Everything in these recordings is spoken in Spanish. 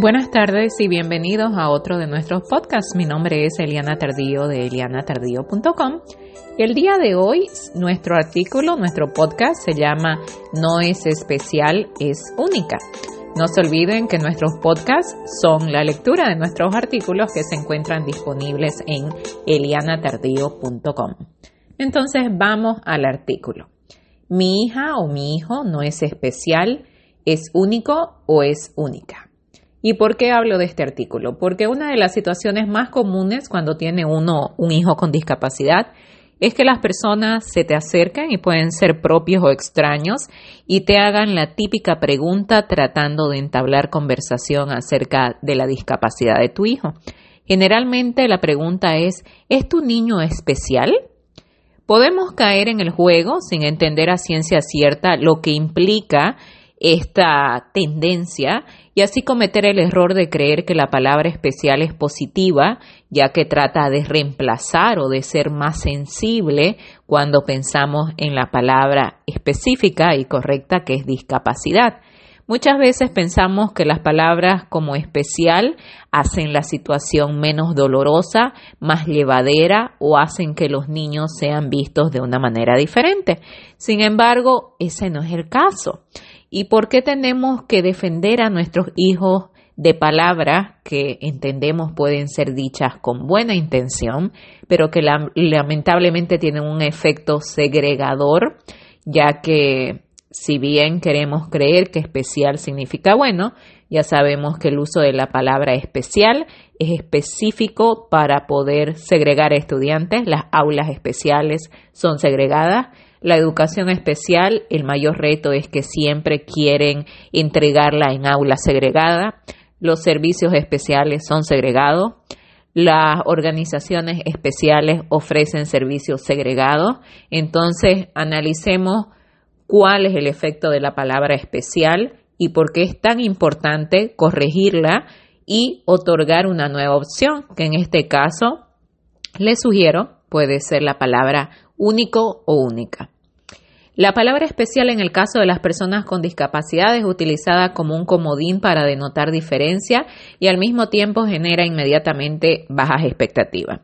Buenas tardes y bienvenidos a otro de nuestros podcasts. Mi nombre es Eliana Tardío de elianatardío.com el día de hoy nuestro artículo, nuestro podcast se llama No es especial, es única. No se olviden que nuestros podcasts son la lectura de nuestros artículos que se encuentran disponibles en elianatardío.com. Entonces vamos al artículo. Mi hija o mi hijo no es especial, es único o es única. ¿Y por qué hablo de este artículo? Porque una de las situaciones más comunes cuando tiene uno un hijo con discapacidad es que las personas se te acercan y pueden ser propios o extraños y te hagan la típica pregunta tratando de entablar conversación acerca de la discapacidad de tu hijo. Generalmente la pregunta es, ¿es tu niño especial? Podemos caer en el juego sin entender a ciencia cierta lo que implica esta tendencia y así cometer el error de creer que la palabra especial es positiva, ya que trata de reemplazar o de ser más sensible cuando pensamos en la palabra específica y correcta que es discapacidad. Muchas veces pensamos que las palabras como especial hacen la situación menos dolorosa, más llevadera o hacen que los niños sean vistos de una manera diferente. Sin embargo, ese no es el caso. ¿Y por qué tenemos que defender a nuestros hijos de palabras que entendemos pueden ser dichas con buena intención, pero que lamentablemente tienen un efecto segregador, ya que si bien queremos creer que especial significa bueno, ya sabemos que el uso de la palabra especial es específico para poder segregar a estudiantes. Las aulas especiales son segregadas la educación especial, el mayor reto es que siempre quieren entregarla en aula segregada. Los servicios especiales son segregados. Las organizaciones especiales ofrecen servicios segregados. Entonces, analicemos cuál es el efecto de la palabra especial y por qué es tan importante corregirla y otorgar una nueva opción, que en este caso les sugiero puede ser la palabra único o única. La palabra especial en el caso de las personas con discapacidad es utilizada como un comodín para denotar diferencia y al mismo tiempo genera inmediatamente bajas expectativas.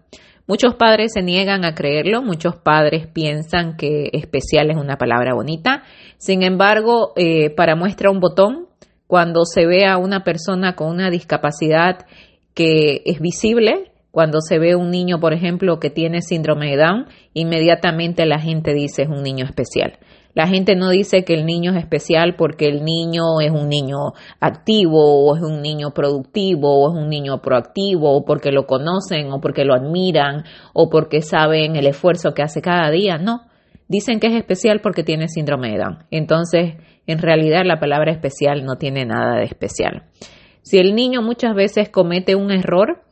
Muchos padres se niegan a creerlo, muchos padres piensan que especial es una palabra bonita. Sin embargo, eh, para muestra un botón, cuando se ve a una persona con una discapacidad que es visible, cuando se ve un niño, por ejemplo, que tiene síndrome de Down, inmediatamente la gente dice es un niño especial. La gente no dice que el niño es especial porque el niño es un niño activo o es un niño productivo o es un niño proactivo o porque lo conocen o porque lo admiran o porque saben el esfuerzo que hace cada día. No, dicen que es especial porque tiene síndrome de Down. Entonces, en realidad la palabra especial no tiene nada de especial. Si el niño muchas veces comete un error,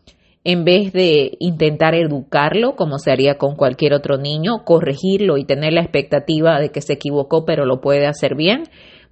en vez de intentar educarlo como se haría con cualquier otro niño, corregirlo y tener la expectativa de que se equivocó pero lo puede hacer bien,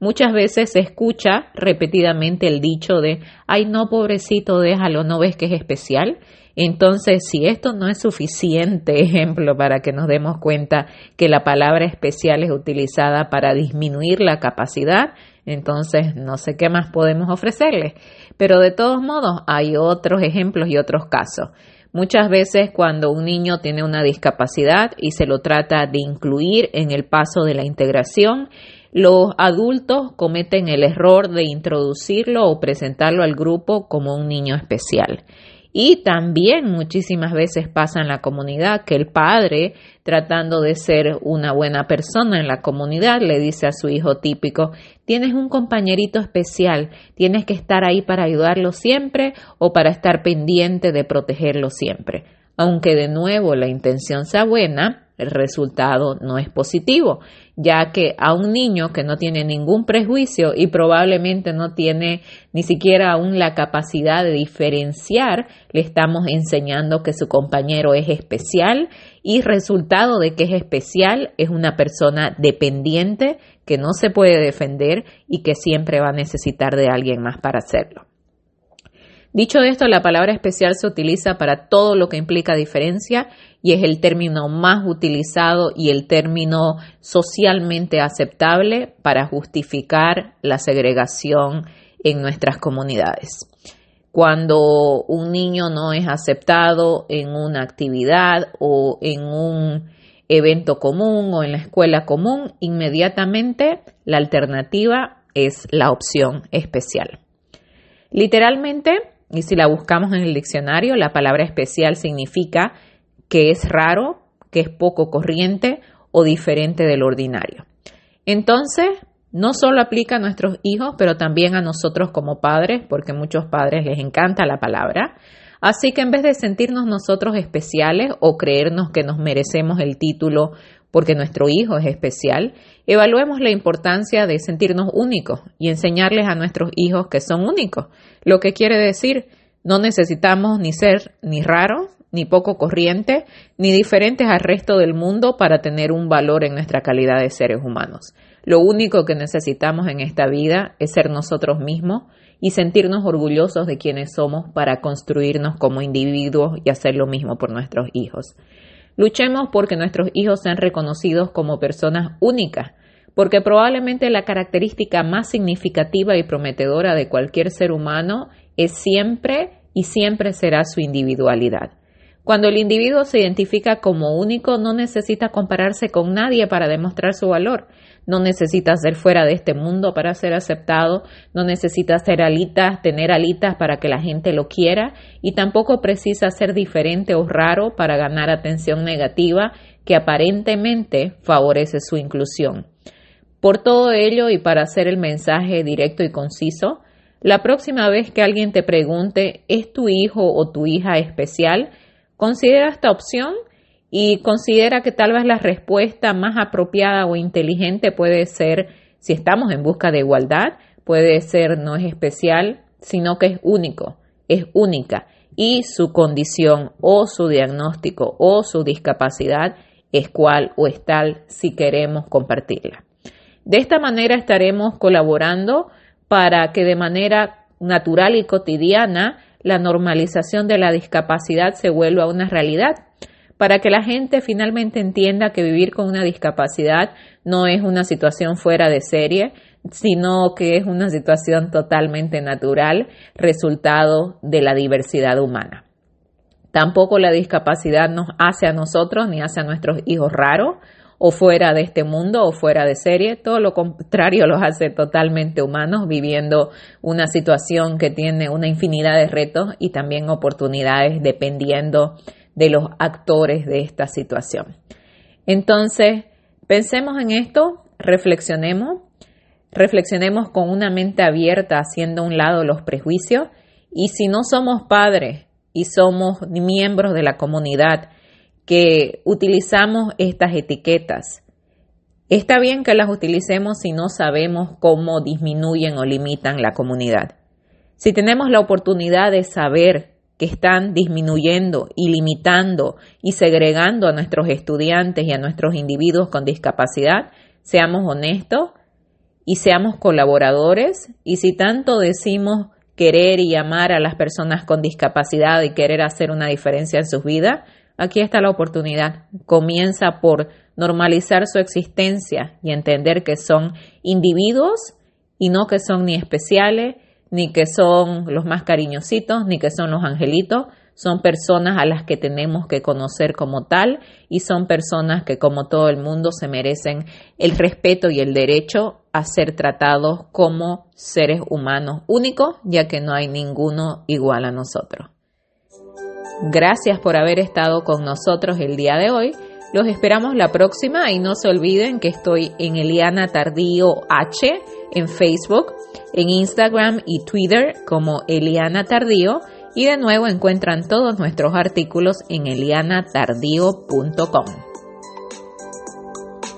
muchas veces se escucha repetidamente el dicho de, ay no, pobrecito, déjalo, no ves que es especial. Entonces, si esto no es suficiente ejemplo para que nos demos cuenta que la palabra especial es utilizada para disminuir la capacidad, entonces no sé qué más podemos ofrecerles. Pero de todos modos hay otros ejemplos y otros casos. Muchas veces cuando un niño tiene una discapacidad y se lo trata de incluir en el paso de la integración, los adultos cometen el error de introducirlo o presentarlo al grupo como un niño especial. Y también muchísimas veces pasa en la comunidad que el padre, tratando de ser una buena persona en la comunidad, le dice a su hijo típico, tienes un compañerito especial, tienes que estar ahí para ayudarlo siempre o para estar pendiente de protegerlo siempre. Aunque de nuevo la intención sea buena, el resultado no es positivo, ya que a un niño que no tiene ningún prejuicio y probablemente no tiene ni siquiera aún la capacidad de diferenciar, le estamos enseñando que su compañero es especial y resultado de que es especial es una persona dependiente que no se puede defender y que siempre va a necesitar de alguien más para hacerlo. Dicho esto, la palabra especial se utiliza para todo lo que implica diferencia y es el término más utilizado y el término socialmente aceptable para justificar la segregación en nuestras comunidades. cuando un niño no es aceptado en una actividad o en un evento común o en la escuela común, inmediatamente la alternativa es la opción especial. Literalmente, y si la buscamos en el diccionario, la palabra especial significa que es raro, que es poco corriente o diferente del ordinario. Entonces, no solo aplica a nuestros hijos, pero también a nosotros como padres, porque a muchos padres les encanta la palabra. Así que en vez de sentirnos nosotros especiales o creernos que nos merecemos el título porque nuestro hijo es especial, evaluemos la importancia de sentirnos únicos y enseñarles a nuestros hijos que son únicos, lo que quiere decir no necesitamos ni ser ni raros, ni poco corriente, ni diferentes al resto del mundo para tener un valor en nuestra calidad de seres humanos. Lo único que necesitamos en esta vida es ser nosotros mismos y sentirnos orgullosos de quienes somos para construirnos como individuos y hacer lo mismo por nuestros hijos. Luchemos porque nuestros hijos sean reconocidos como personas únicas, porque probablemente la característica más significativa y prometedora de cualquier ser humano es siempre y siempre será su individualidad. Cuando el individuo se identifica como único, no necesita compararse con nadie para demostrar su valor. No necesita ser fuera de este mundo para ser aceptado. No necesita ser alitas, tener alitas para que la gente lo quiera. Y tampoco precisa ser diferente o raro para ganar atención negativa que aparentemente favorece su inclusión. Por todo ello y para hacer el mensaje directo y conciso, la próxima vez que alguien te pregunte ¿es tu hijo o tu hija especial? Considera esta opción y considera que tal vez la respuesta más apropiada o inteligente puede ser, si estamos en busca de igualdad, puede ser no es especial, sino que es único, es única y su condición o su diagnóstico o su discapacidad es cual o es tal si queremos compartirla. De esta manera estaremos colaborando para que de manera natural y cotidiana la normalización de la discapacidad se vuelva una realidad, para que la gente finalmente entienda que vivir con una discapacidad no es una situación fuera de serie, sino que es una situación totalmente natural, resultado de la diversidad humana. Tampoco la discapacidad nos hace a nosotros ni hace a nuestros hijos raros, o fuera de este mundo o fuera de serie, todo lo contrario los hace totalmente humanos, viviendo una situación que tiene una infinidad de retos y también oportunidades dependiendo de los actores de esta situación. Entonces, pensemos en esto, reflexionemos, reflexionemos con una mente abierta, haciendo a un lado los prejuicios, y si no somos padres y somos miembros de la comunidad, que utilizamos estas etiquetas. Está bien que las utilicemos si no sabemos cómo disminuyen o limitan la comunidad. Si tenemos la oportunidad de saber que están disminuyendo y limitando y segregando a nuestros estudiantes y a nuestros individuos con discapacidad, seamos honestos y seamos colaboradores. Y si tanto decimos querer y amar a las personas con discapacidad y querer hacer una diferencia en sus vidas, Aquí está la oportunidad. Comienza por normalizar su existencia y entender que son individuos y no que son ni especiales, ni que son los más cariñositos, ni que son los angelitos. Son personas a las que tenemos que conocer como tal y son personas que como todo el mundo se merecen el respeto y el derecho a ser tratados como seres humanos únicos, ya que no hay ninguno igual a nosotros. Gracias por haber estado con nosotros el día de hoy. Los esperamos la próxima y no se olviden que estoy en Eliana Tardío H en Facebook, en Instagram y Twitter como Eliana Tardío y de nuevo encuentran todos nuestros artículos en elianatardío.com.